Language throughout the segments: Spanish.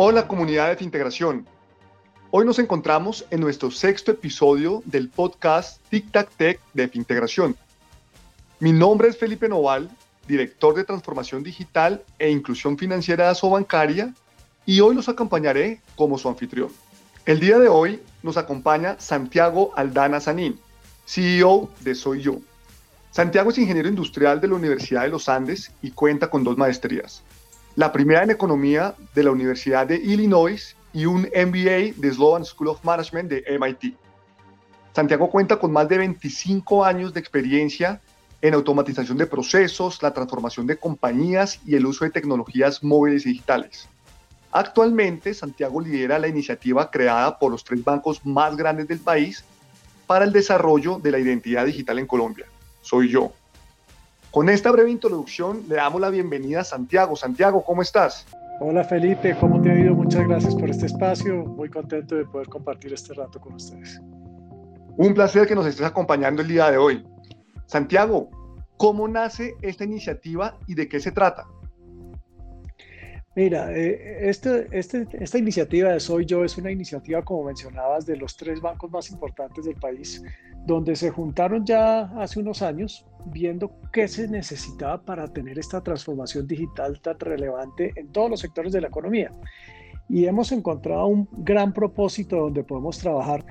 Hola comunidad de Fintegración. Hoy nos encontramos en nuestro sexto episodio del podcast Tic Tac Tech de Fintegración. Mi nombre es Felipe Noval, director de transformación digital e inclusión financiera Asobancaria y hoy los acompañaré como su anfitrión. El día de hoy nos acompaña Santiago Aldana Sanín, CEO de Soy Yo. Santiago es ingeniero industrial de la Universidad de los Andes y cuenta con dos maestrías la primera en economía de la Universidad de Illinois y un MBA de Sloan School of Management de MIT. Santiago cuenta con más de 25 años de experiencia en automatización de procesos, la transformación de compañías y el uso de tecnologías móviles y digitales. Actualmente, Santiago lidera la iniciativa creada por los tres bancos más grandes del país para el desarrollo de la identidad digital en Colombia. Soy yo, con esta breve introducción le damos la bienvenida a Santiago. Santiago, ¿cómo estás? Hola Felipe, ¿cómo te ha ido? Muchas gracias por este espacio. Muy contento de poder compartir este rato con ustedes. Un placer que nos estés acompañando el día de hoy. Santiago, ¿cómo nace esta iniciativa y de qué se trata? Mira, eh, este, este, esta iniciativa de Soy Yo es una iniciativa, como mencionabas, de los tres bancos más importantes del país, donde se juntaron ya hace unos años viendo qué se necesitaba para tener esta transformación digital tan relevante en todos los sectores de la economía. Y hemos encontrado un gran propósito donde podemos trabajar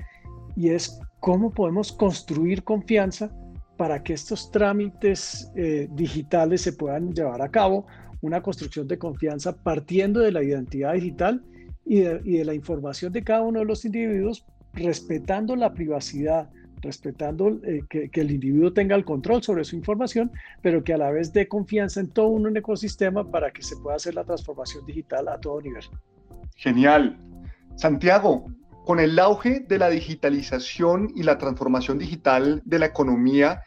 y es cómo podemos construir confianza para que estos trámites eh, digitales se puedan llevar a cabo una construcción de confianza partiendo de la identidad digital y de, la información de cada uno de los individuos, respetando la privacidad, respetando eh, que, el individuo tenga el control sobre su información, pero que a la vez dé confianza en todo un ecosistema para que se pueda hacer la transformación digital a todo nivel. Genial. Santiago, con el auge de la digitalización y la transformación digital de la economía,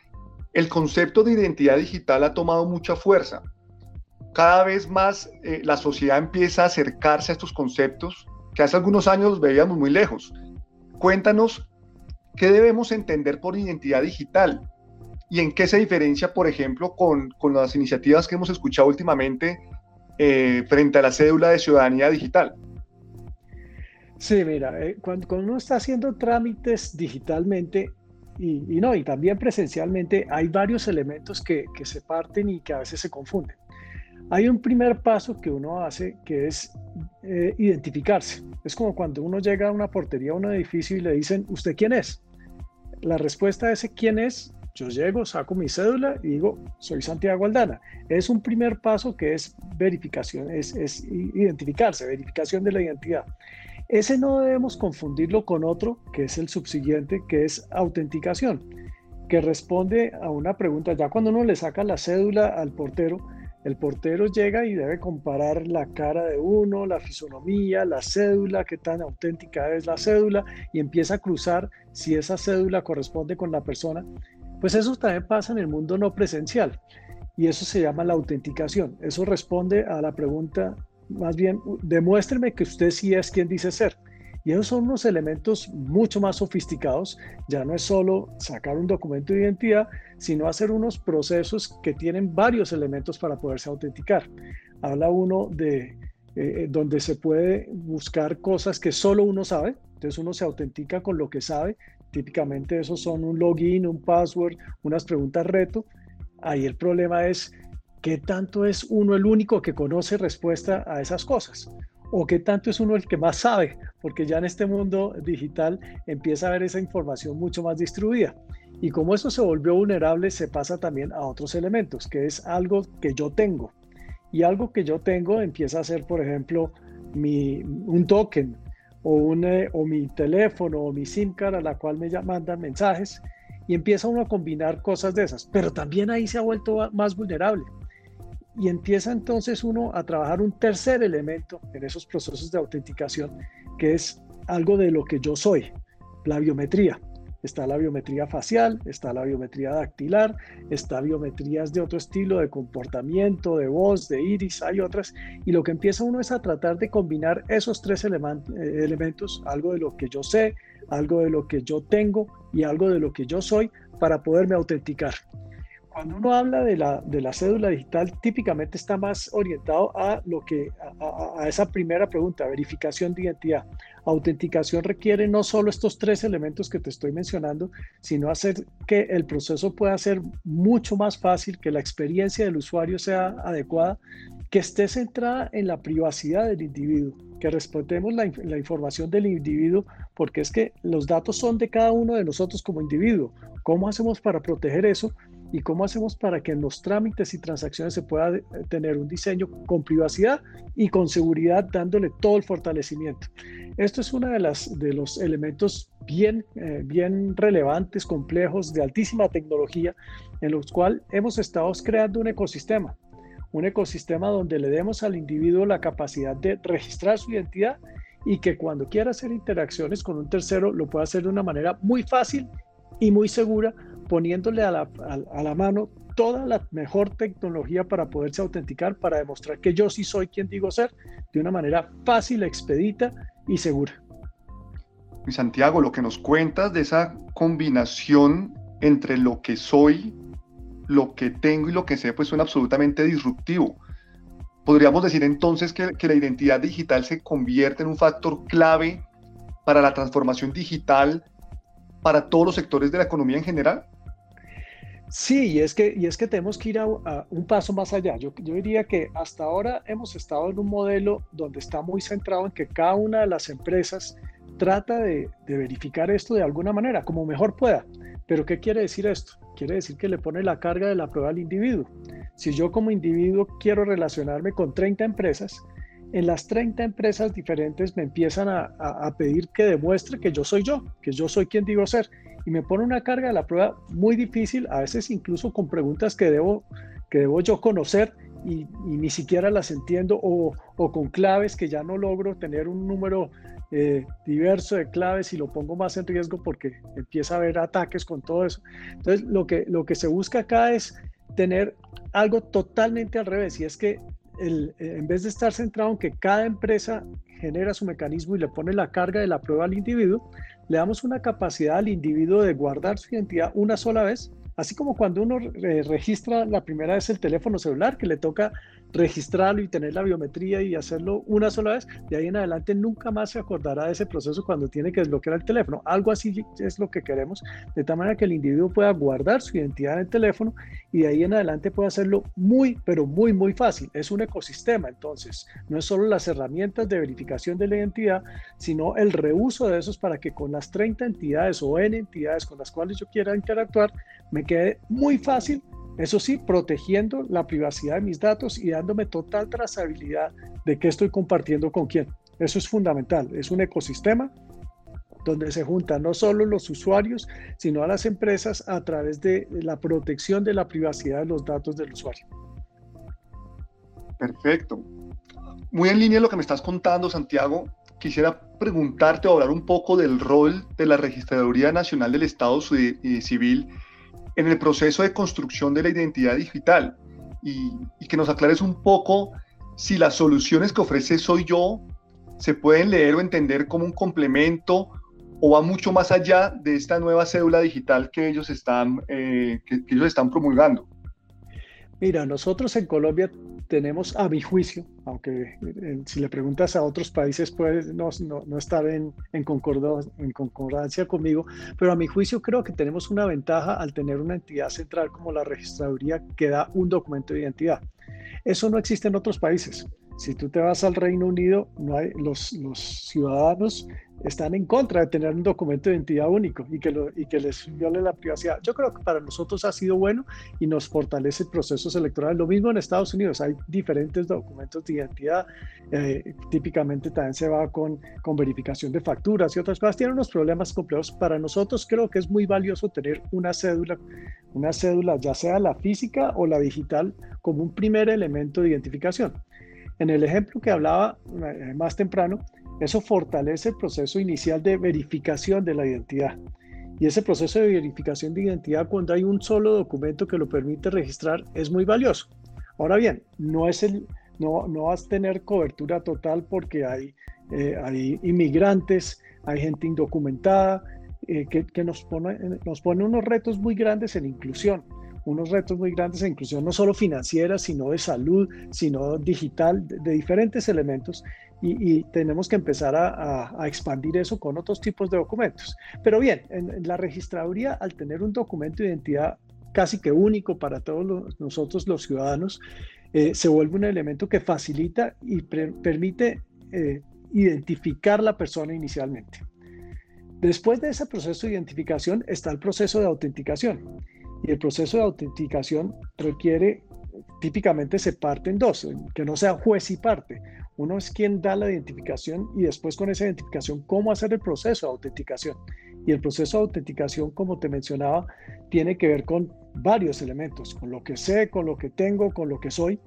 el concepto de identidad digital ha tomado mucha fuerza cada vez más eh, la sociedad empieza a acercarse a estos conceptos que hace algunos años los veíamos muy lejos. Cuéntanos qué debemos entender por identidad digital y en qué se diferencia, por ejemplo, con, con las iniciativas que hemos escuchado últimamente eh, frente a la cédula de ciudadanía digital. Sí, mira, eh, cuando, uno está haciendo trámites digitalmente, y, no, y también presencialmente, hay varios elementos que, se parten y que a veces se confunden. Hay un primer paso que uno hace que es eh, identificarse. Es como cuando uno llega a una portería, a un edificio y le dicen, ¿usted quién es? La respuesta a ese quién es, yo llego, saco mi cédula y digo, soy Santiago Aldana. Es un primer paso que es verificación, es, es identificarse, verificación de la identidad. Ese no debemos confundirlo con otro, que es el subsiguiente, que es autenticación, que responde a una pregunta. Ya cuando uno le saca la cédula al portero, el portero llega y debe comparar la cara de uno, la fisonomía, la cédula, qué tan auténtica es la cédula y empieza a cruzar si esa cédula corresponde con la persona. Pues eso también pasa en el mundo no presencial y eso se llama la autenticación. Eso responde a la pregunta, más bien, demuéstreme que usted sí es quien dice ser. Y esos son unos elementos mucho más sofisticados. Ya no es solo sacar un documento de identidad, sino hacer unos procesos que tienen varios elementos para poderse autenticar. Habla uno de eh, donde se puede buscar cosas que solo uno sabe. Entonces uno se autentica con lo que sabe. Típicamente esos son un login, un password, unas preguntas reto. Ahí el problema es qué tanto es uno el único que conoce respuesta a esas cosas o qué tanto es uno el que más sabe, porque ya en este mundo digital empieza a haber esa información mucho más distribuida. Y como eso se volvió vulnerable, se pasa también a otros elementos, que es algo que yo tengo. Y algo que yo tengo empieza a ser, por ejemplo, mi, un token o, eh, o mi teléfono o mi SIM card a la cual me mandan mensajes y empieza uno a combinar cosas de esas. Pero también ahí se ha vuelto más vulnerable y empieza entonces uno a trabajar un tercer elemento en esos procesos de autenticación, que es algo de lo que yo soy, la biometría. Está la biometría facial, está la biometría dactilar, está biometrías de otro estilo, de comportamiento, de voz, de iris, hay otras. Y lo que empieza uno es a tratar de combinar esos tres eh, elementos, algo de lo que yo sé, algo de lo que yo tengo y algo de lo que yo soy, para poderme autenticar. Cuando uno habla de la, de la cédula digital, típicamente está más orientado a lo que a, esa primera pregunta, verificación de identidad. Autenticación requiere no solo estos tres elementos que te estoy mencionando, sino hacer que el proceso pueda ser mucho más fácil, que la experiencia del usuario sea adecuada, que esté centrada en la privacidad del individuo, que respetemos la, la información del individuo, porque es que los datos son de cada uno de nosotros como individuo. ¿Cómo hacemos para proteger eso? Y cómo hacemos para que en los trámites y transacciones se pueda eh, tener un diseño con privacidad y con seguridad dándole todo el fortalecimiento. Esto es uno de, las, de los elementos bien, eh, bien relevantes, complejos, de altísima tecnología, en los cuales hemos estado creando un ecosistema, un ecosistema donde le demos al individuo la capacidad de registrar su identidad y que cuando quiera hacer interacciones con un tercero lo pueda hacer de una manera muy fácil y muy segura poniéndole a la, a, la, mano toda la mejor tecnología para poderse autenticar, para demostrar que yo sí soy quien digo ser, de una manera fácil, expedita y segura. Santiago, lo que nos cuentas de esa combinación entre lo que soy, lo que tengo y lo que sé, pues suena absolutamente disruptivo. Podríamos decir entonces que, que la identidad digital se convierte en un factor clave para la transformación digital para todos los sectores de la economía en general? Sí, y es que, y es que tenemos que ir a, un paso más allá. Yo, yo, diría que hasta ahora hemos estado en un modelo donde está muy centrado en que cada una de las empresas trata de, de verificar esto de alguna manera, como mejor pueda. Pero ¿qué quiere decir esto? Quiere decir que le pone la carga de la prueba al individuo. Si yo como individuo quiero relacionarme con 30 empresas, en las 30 empresas diferentes me empiezan a, a, pedir que demuestre que yo soy yo, que yo soy quien digo ser y me pone una carga de la prueba muy difícil, a veces incluso con preguntas que debo, que debo yo conocer y, ni siquiera las entiendo o, o, con claves que ya no logro tener un número eh, diverso de claves y lo pongo más en riesgo porque empieza a haber ataques con todo eso. Entonces, lo que, lo que se busca acá es tener algo totalmente al revés y es que el, en vez de estar centrado en que cada empresa genera su mecanismo y le pone la carga de la prueba al individuo, le damos una capacidad al individuo de guardar su identidad una sola vez, así como cuando uno registra la primera vez el teléfono celular, que le toca registrarlo y tener la biometría y hacerlo una sola vez, de ahí en adelante nunca más se acordará de ese proceso cuando tiene que desbloquear el teléfono. Algo así es lo que queremos, de tal manera que el individuo pueda guardar su identidad en el teléfono y de ahí en adelante pueda hacerlo muy, pero muy, muy fácil. Es un ecosistema, entonces, no es solo las herramientas de verificación de la identidad, sino el reuso de esos para que con las 30 entidades o N entidades con las cuales yo quiera interactuar, me quede muy fácil eso sí, protegiendo la privacidad de mis datos y dándome total trazabilidad de qué estoy compartiendo con quién. Eso es fundamental. Es un ecosistema donde se juntan no solo los usuarios, sino a las empresas a través de la protección de la privacidad de los datos del usuario. Perfecto. Muy en línea lo que me estás contando, Santiago. Quisiera preguntarte o hablar un poco del rol de la Registraduría Nacional del Estado Civil en el proceso de construcción de la identidad digital y, que nos aclares un poco si las soluciones que ofrece Soy Yo se pueden leer o entender como un complemento o va mucho más allá de esta nueva cédula digital que ellos están, eh, que ellos están promulgando. Mira, nosotros en Colombia tenemos, a mi juicio, aunque eh, si le preguntas a otros países puede no, no, estar en, en, en concordancia conmigo, pero a mi juicio creo que tenemos una ventaja al tener una entidad central como la registraduría que da un documento de identidad. Eso no existe en otros países. Si tú te vas al Reino Unido, no hay, los, los ciudadanos están en contra de tener un documento de identidad único y que, lo, y que les viole la privacidad. Yo creo que para nosotros ha sido bueno y nos fortalece procesos electorales. Lo mismo en Estados Unidos, hay diferentes documentos de identidad. Eh, típicamente también se va con, con verificación de facturas y otras cosas. Tiene unos problemas complejos. Para nosotros creo que es muy valioso tener una cédula, una cédula ya sea la física o la digital, como un primer elemento de identificación. En el ejemplo que hablaba eh, más temprano, eso fortalece el proceso inicial de verificación de la identidad. Y ese proceso de verificación de identidad, cuando hay un solo documento que lo permite registrar, es muy valioso. Ahora bien, no, es el, no, no vas a tener cobertura total porque hay, eh, hay inmigrantes, hay gente indocumentada, eh, que, que nos, pone, nos pone unos retos muy grandes en inclusión. Unos retos muy grandes de inclusión, no solo financiera, sino de salud, sino digital, de, diferentes elementos. Y, tenemos que empezar a, expandir eso con otros tipos de documentos. Pero bien, en, la registraduría, al tener un documento de identidad casi que único para todos nosotros los ciudadanos, eh, se vuelve un elemento que facilita y permite eh, identificar la persona inicialmente. Después de ese proceso de identificación está el proceso de autenticación. Y el proceso de autenticación requiere, típicamente se parte en dos, que no sea juez y parte. Uno es quien da la identificación y después con esa identificación, cómo hacer el proceso de autenticación. Y el proceso de autenticación, como te mencionaba, tiene que ver con varios elementos, con lo que sé, con lo que tengo, con lo que soy,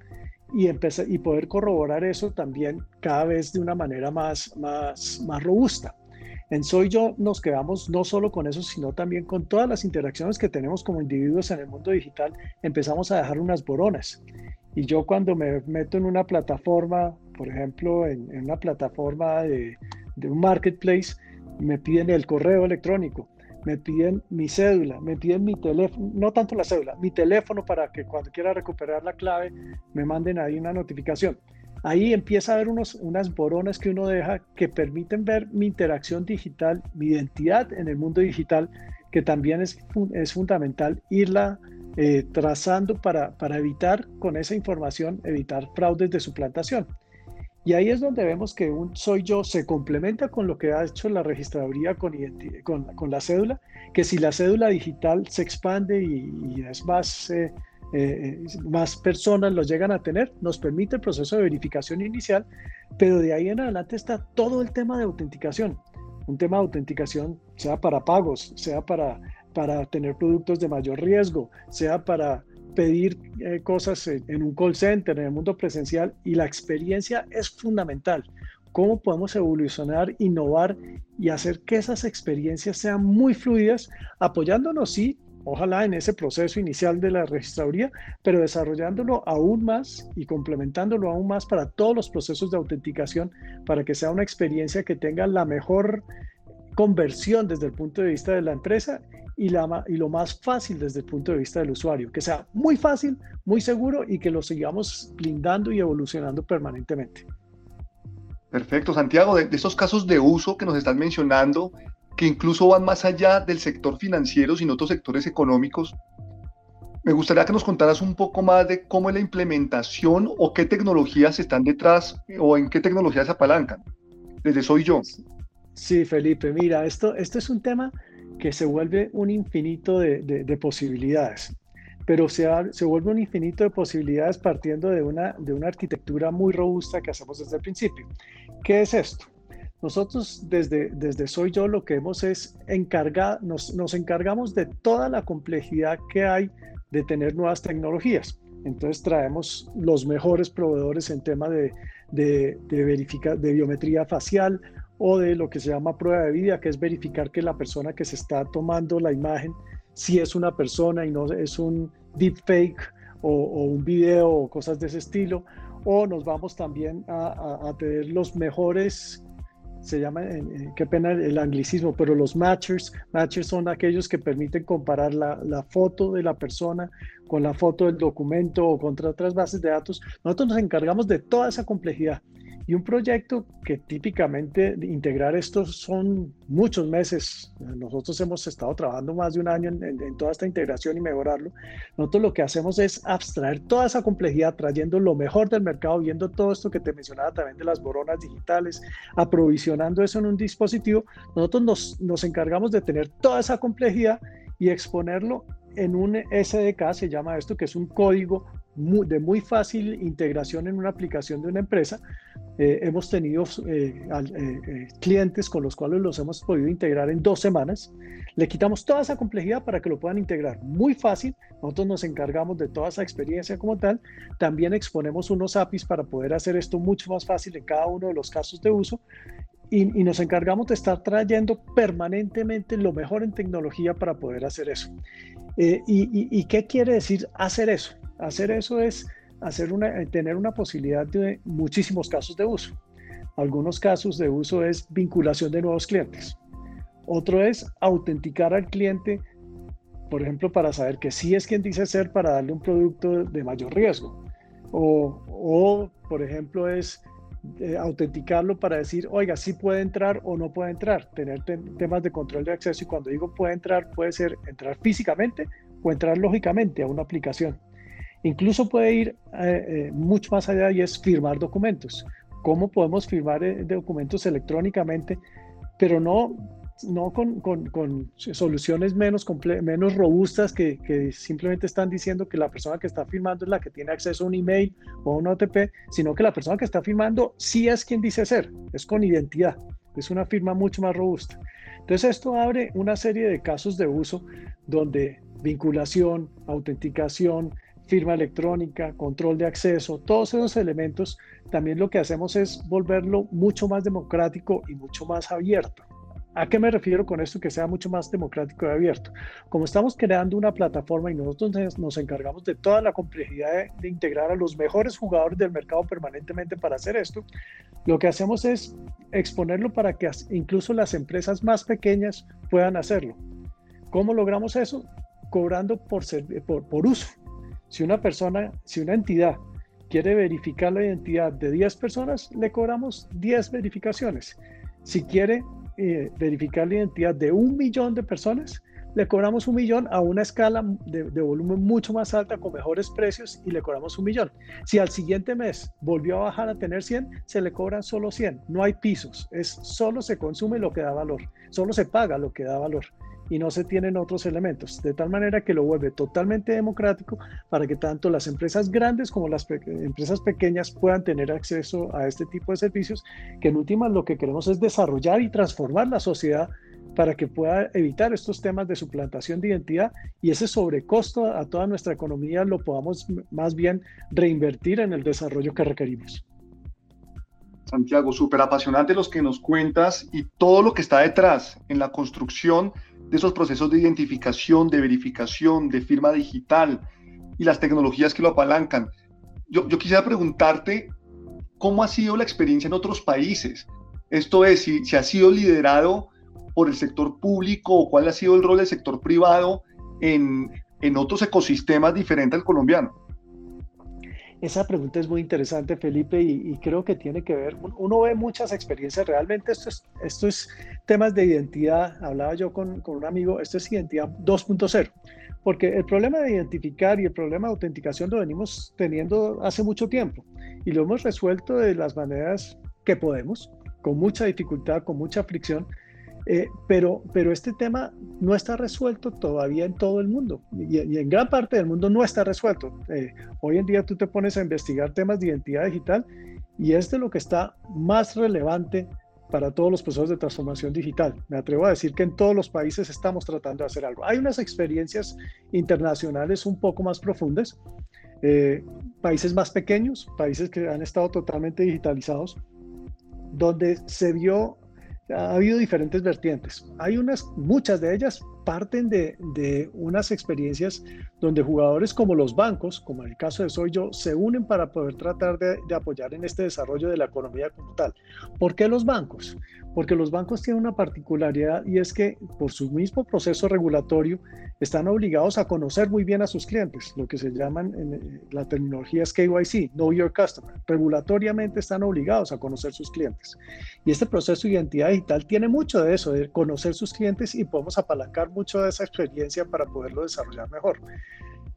y, empezar, y poder corroborar eso también cada vez de una manera más, más, más robusta. En Soy Yo nos quedamos no solo con eso, sino también con todas las interacciones que tenemos como individuos en el mundo digital, empezamos a dejar unas boronas. Y yo cuando me meto en una plataforma, por ejemplo, en, una plataforma de, de un marketplace, me piden el correo electrónico, me piden mi cédula, me piden mi teléfono, no tanto la cédula, mi teléfono para que cuando quiera recuperar la clave me manden ahí una notificación. Ahí empieza a haber unos, unas boronas que uno deja que permiten ver mi interacción digital, mi identidad en el mundo digital, que también es, es fundamental irla eh, trazando para, para evitar con esa información, evitar fraudes de suplantación. Y ahí es donde vemos que un soy yo se complementa con lo que ha hecho la registraduría con, con, la cédula, que si la cédula digital se expande y, es más eh, eh, más personas lo llegan a tener, nos permite el proceso de verificación inicial, pero de ahí en adelante está todo el tema de autenticación. Un tema de autenticación, sea para pagos, sea para, para tener productos de mayor riesgo, sea para pedir eh, cosas en, un call center, en el mundo presencial, y la experiencia es fundamental. ¿Cómo podemos evolucionar, innovar y hacer que esas experiencias sean muy fluidas, apoyándonos, sí, ojalá en ese proceso inicial de la registraduría, pero desarrollándolo aún más y complementándolo aún más para todos los procesos de autenticación, para que sea una experiencia que tenga la mejor conversión desde el punto de vista de la empresa y, la, y lo más fácil desde el punto de vista del usuario, que sea muy fácil, muy seguro y que lo sigamos blindando y evolucionando permanentemente. Perfecto, Santiago, de, de esos casos de uso que nos están mencionando, que incluso van más allá del sector financiero, sino otros sectores económicos. Me gustaría que nos contaras un poco más de cómo es la implementación o qué tecnologías están detrás o en qué tecnologías se apalancan. Desde soy yo. Sí, Felipe, mira, esto, esto es un tema que se vuelve un infinito de, de, posibilidades, pero se, se, vuelve un infinito de posibilidades partiendo de una, de una arquitectura muy robusta que hacemos desde el principio. ¿Qué es esto? Nosotros desde, desde Soy Yo lo que hemos es encargar, nos, nos encargamos de toda la complejidad que hay de tener nuevas tecnologías. Entonces traemos los mejores proveedores en tema de, de, de, de biometría facial o de lo que se llama prueba de vida, que es verificar que la persona que se está tomando la imagen si es una persona y no es un deepfake o, o un video o cosas de ese estilo. O nos vamos también a, a, a tener los mejores se llama, eh, eh, qué pena el anglicismo, pero los matchers, matchers son aquellos que permiten comparar la, la, foto de la persona con la foto del documento o contra otras bases de datos. Nosotros nos encargamos de toda esa complejidad. Y un proyecto que típicamente integrar esto son muchos meses. Nosotros hemos estado trabajando más de un año en, toda esta integración y mejorarlo. Nosotros lo que hacemos es abstraer toda esa complejidad, trayendo lo mejor del mercado, viendo todo esto que te mencionaba también de las boronas digitales, aprovisionando eso en un dispositivo. Nosotros nos, nos encargamos de tener toda esa complejidad y exponerlo en un SDK, se llama esto, que es un código de muy fácil integración en una aplicación de una empresa. Eh, hemos tenido eh, eh, clientes con los cuales los hemos podido integrar en dos semanas. Le quitamos toda esa complejidad para que lo puedan integrar muy fácil. Nosotros nos encargamos de toda esa experiencia como tal. También exponemos unos APIs para poder hacer esto mucho más fácil en cada uno de los casos de uso. Y, y, nos encargamos de estar trayendo permanentemente lo mejor en tecnología para poder hacer eso. y, y, qué quiere decir hacer eso? Hacer eso es eh, tener una posibilidad de muchísimos casos de uso. Algunos casos de uso es vinculación de nuevos clientes. Otro es autenticar al cliente por ejemplo, para saber que sí es quien dice ser para darle un producto de mayor riesgo. O, o por ejemplo, es eh, autenticarlo para decir, oiga, sí puede entrar o no puede entrar, tener temas de control de acceso y cuando digo puede entrar, puede ser entrar físicamente o entrar lógicamente a una aplicación. Incluso puede ir eh, eh, mucho más allá y es firmar documentos. ¿Cómo podemos firmar documentos electrónicamente, pero no no con, con, soluciones menos, menos robustas que, que, simplemente están diciendo que la persona que está firmando es la que tiene acceso a un email o a un OTP, sino que la persona que está firmando sí es quien dice ser, es con identidad, es una firma mucho más robusta. Entonces esto abre una serie de casos de uso donde vinculación, autenticación, firma electrónica, control de acceso, todos esos elementos, también lo que hacemos es volverlo mucho más democrático y mucho más abierto. ¿A qué me refiero con esto? Que sea mucho más democrático y abierto. Como estamos creando una plataforma y nosotros nos encargamos de toda la complejidad de, integrar a los mejores jugadores del mercado permanentemente para hacer esto, lo que hacemos es exponerlo para que incluso las empresas más pequeñas puedan hacerlo. ¿Cómo logramos eso? Cobrando por, por, por uso. Si una persona, si una entidad quiere verificar la identidad de 10 personas, le cobramos 10 verificaciones. Si quiere eh, verificar la identidad de un millón de personas, le cobramos un millón a una escala de, volumen mucho más alta con mejores precios y le cobramos un millón. Si al siguiente mes volvió a bajar a tener 100, se le cobran solo 100. No hay pisos, es solo se consume lo que da valor, solo se paga lo que da valor y no se tienen otros elementos, de tal manera que lo vuelve totalmente democrático para que tanto las empresas grandes como las empresas pequeñas puedan tener acceso a este tipo de servicios, que en últimas lo que queremos es desarrollar y transformar la sociedad para que pueda evitar estos temas de suplantación de identidad y ese sobrecosto a toda nuestra economía lo podamos más bien reinvertir en el desarrollo que requerimos. Santiago, súper apasionante los que nos cuentas y todo lo que está detrás en la construcción de esos procesos de identificación, de verificación, de firma digital y las tecnologías que lo apalancan. Yo, quisiera preguntarte cómo ha sido la experiencia en otros países. Esto es, si, si ha sido liderado por el sector público o cuál ha sido el rol del sector privado en, en otros ecosistemas diferentes al colombiano. Esa pregunta es muy interesante, Felipe, y, creo que tiene que ver, uno ve muchas experiencias, realmente esto es, esto es temas de identidad, hablaba yo con, con un amigo, esto es identidad 2.0, porque el problema de identificar y el problema de autenticación lo venimos teniendo hace mucho tiempo y lo hemos resuelto de las maneras que podemos, con mucha dificultad, con mucha fricción, eh, pero, pero este tema no está resuelto todavía en todo el mundo y, en gran parte del mundo no está resuelto. Eh, hoy en día tú te pones a investigar temas de identidad digital y es de lo que está más relevante para todos los procesos de transformación digital. Me atrevo a decir que en todos los países estamos tratando de hacer algo. Hay unas experiencias internacionales un poco más profundas, eh, países más pequeños, países que han estado totalmente digitalizados, donde se vio ha habido diferentes vertientes. Hay unas, muchas de ellas parten de, de, unas experiencias donde jugadores como los bancos, como en el caso de Soy Yo, se unen para poder tratar de, de, apoyar en este desarrollo de la economía como tal. ¿Por qué los bancos? Porque los bancos tienen una particularidad y es que por su mismo proceso regulatorio están obligados a conocer muy bien a sus clientes, lo que se llaman en eh, la terminología es KYC, Know Your Customer. Regulatoriamente están obligados a conocer sus clientes. Y este proceso de identidad digital tiene mucho de eso, de conocer sus clientes y podemos apalancar mucho de esa experiencia para poderlo desarrollar mejor.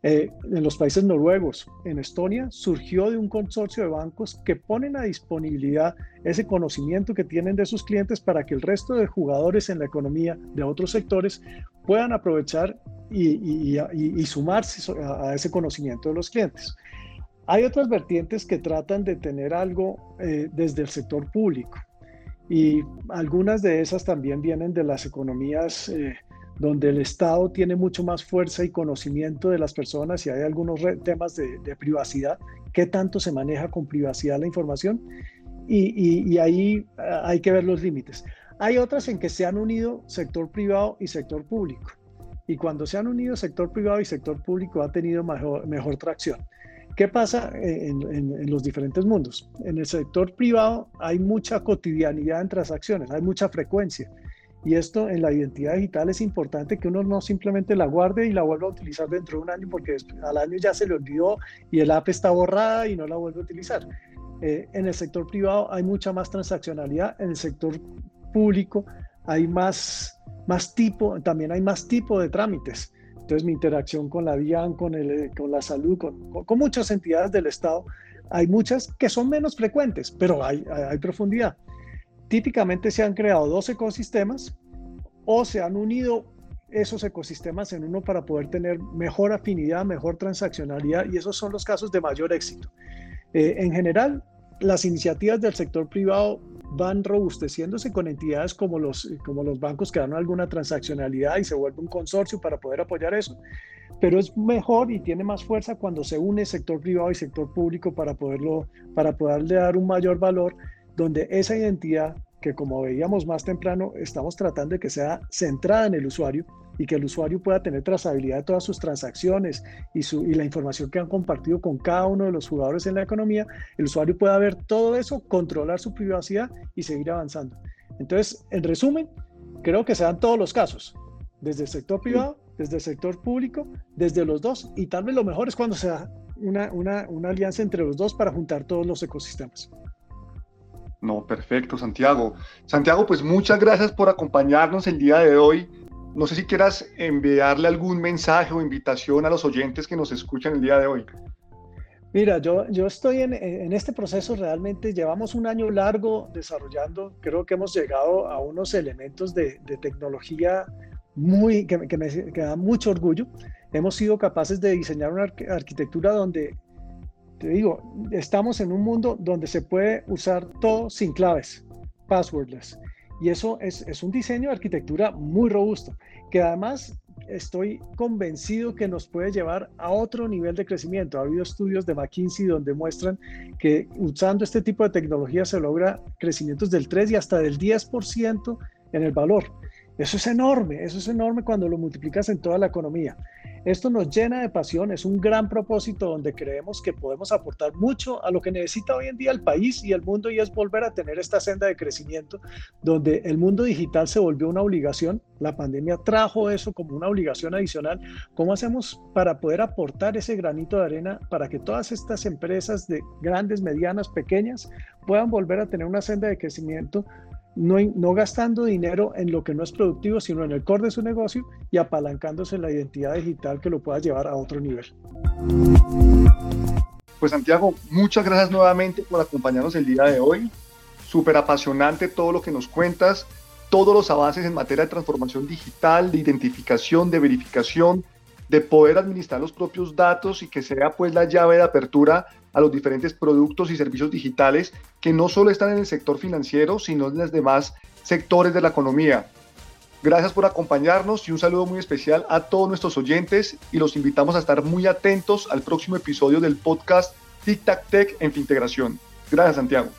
Eh, en los países noruegos, en Estonia, surgió de un consorcio de bancos que ponen a disponibilidad ese conocimiento que tienen de sus clientes para que el resto de jugadores en la economía de otros sectores puedan aprovechar y, sumarse a, ese conocimiento de los clientes. Hay otras vertientes que tratan de tener algo eh, desde el sector público y algunas de esas también vienen de las economías eh, donde el Estado tiene mucho más fuerza y conocimiento de las personas y hay algunos temas de, privacidad, qué tanto se maneja con privacidad la información y, ahí ah, hay que ver los límites. Hay otras en que se han unido sector privado y sector público y cuando se han unido sector privado y sector público ha tenido mejor, tracción. ¿Qué pasa en, los diferentes mundos? En el sector privado hay mucha cotidianidad en transacciones, hay mucha frecuencia Y esto en la identidad digital es importante que uno no simplemente la guarde y la vuelva a utilizar dentro de un año porque al año ya se le olvidó y el app está borrada y no la vuelve a utilizar. Eh, en el sector privado hay mucha más transaccionalidad, en el sector público hay más, más tipo, también hay más tipo de trámites. Entonces mi interacción con la DIAN, con, el, con la salud, con, con, muchas entidades del Estado, hay muchas que son menos frecuentes, pero hay, hay profundidad. Típicamente se han creado dos ecosistemas o se han unido esos ecosistemas en uno para poder tener mejor afinidad, mejor transaccionalidad y esos son los casos de mayor éxito. Eh, en general, las iniciativas del sector privado van robusteciéndose con entidades como los, como los bancos que dan alguna transaccionalidad y se vuelve un consorcio para poder apoyar eso. Pero es mejor y tiene más fuerza cuando se une sector privado y sector público para, poderlo, para poderle dar un mayor valor donde esa identidad que como veíamos más temprano, estamos tratando de que sea centrada en el usuario y que el usuario pueda tener trazabilidad de todas sus transacciones y, su, y la información que han compartido con cada uno de los jugadores en la economía, el usuario pueda ver todo eso, controlar su privacidad y seguir avanzando. Entonces, en resumen, creo que se dan todos los casos, desde el sector privado, desde el sector público, desde los dos, y tal vez lo mejor es cuando se da una, una, una alianza entre los dos para juntar todos los ecosistemas. No, perfecto, Santiago. Santiago, pues muchas gracias por acompañarnos el día de hoy. No sé si quieras enviarle algún mensaje o invitación a los oyentes que nos escuchan el día de hoy. Mira, yo, yo estoy en, en, este proceso realmente, llevamos un año largo desarrollando, creo que hemos llegado a unos elementos de, de tecnología muy, que, me, que da mucho orgullo. Hemos sido capaces de diseñar una arquitectura donde te digo, estamos en un mundo donde se puede usar todo sin claves, passwordless. Y eso es, es, un diseño de arquitectura muy robusto, que además estoy convencido que nos puede llevar a otro nivel de crecimiento. Ha habido estudios de McKinsey donde muestran que usando este tipo de tecnología se logra crecimientos del 3 y hasta del 10% en el valor. Eso es enorme, eso es enorme cuando lo multiplicas en toda la economía. Esto nos llena de pasión, es un gran propósito donde creemos que podemos aportar mucho a lo que necesita hoy en día el país y el mundo y es volver a tener esta senda de crecimiento donde el mundo digital se volvió una obligación. La pandemia trajo eso como una obligación adicional. ¿Cómo hacemos para poder aportar ese granito de arena para que todas estas empresas de grandes, medianas, pequeñas puedan volver a tener una senda de crecimiento no, gastando dinero en lo que no es productivo, sino en el core de su negocio y apalancándose la identidad digital que lo pueda llevar a otro nivel. Pues Santiago, muchas gracias nuevamente por acompañarnos el día de hoy. Súper apasionante todo lo que nos cuentas, todos los avances en materia de transformación digital, de identificación, de verificación, de poder administrar los propios datos y que sea pues la llave de apertura a los diferentes productos y servicios digitales que no solo están en el sector financiero, sino en los demás sectores de la economía. Gracias por acompañarnos y un saludo muy especial a todos nuestros oyentes y los invitamos a estar muy atentos al próximo episodio del podcast Tic Tac Tech en Fintegración. Gracias Santiago.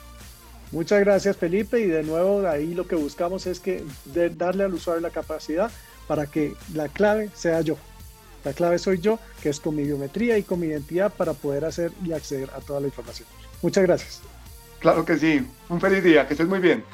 Muchas gracias Felipe y de nuevo ahí lo que buscamos es que darle al usuario la capacidad para que la clave sea yo. La clave soy yo, que es con mi biometría y con mi identidad para poder hacer y acceder a toda la información. Muchas gracias. Claro que sí. Un feliz día. Que estés muy bien.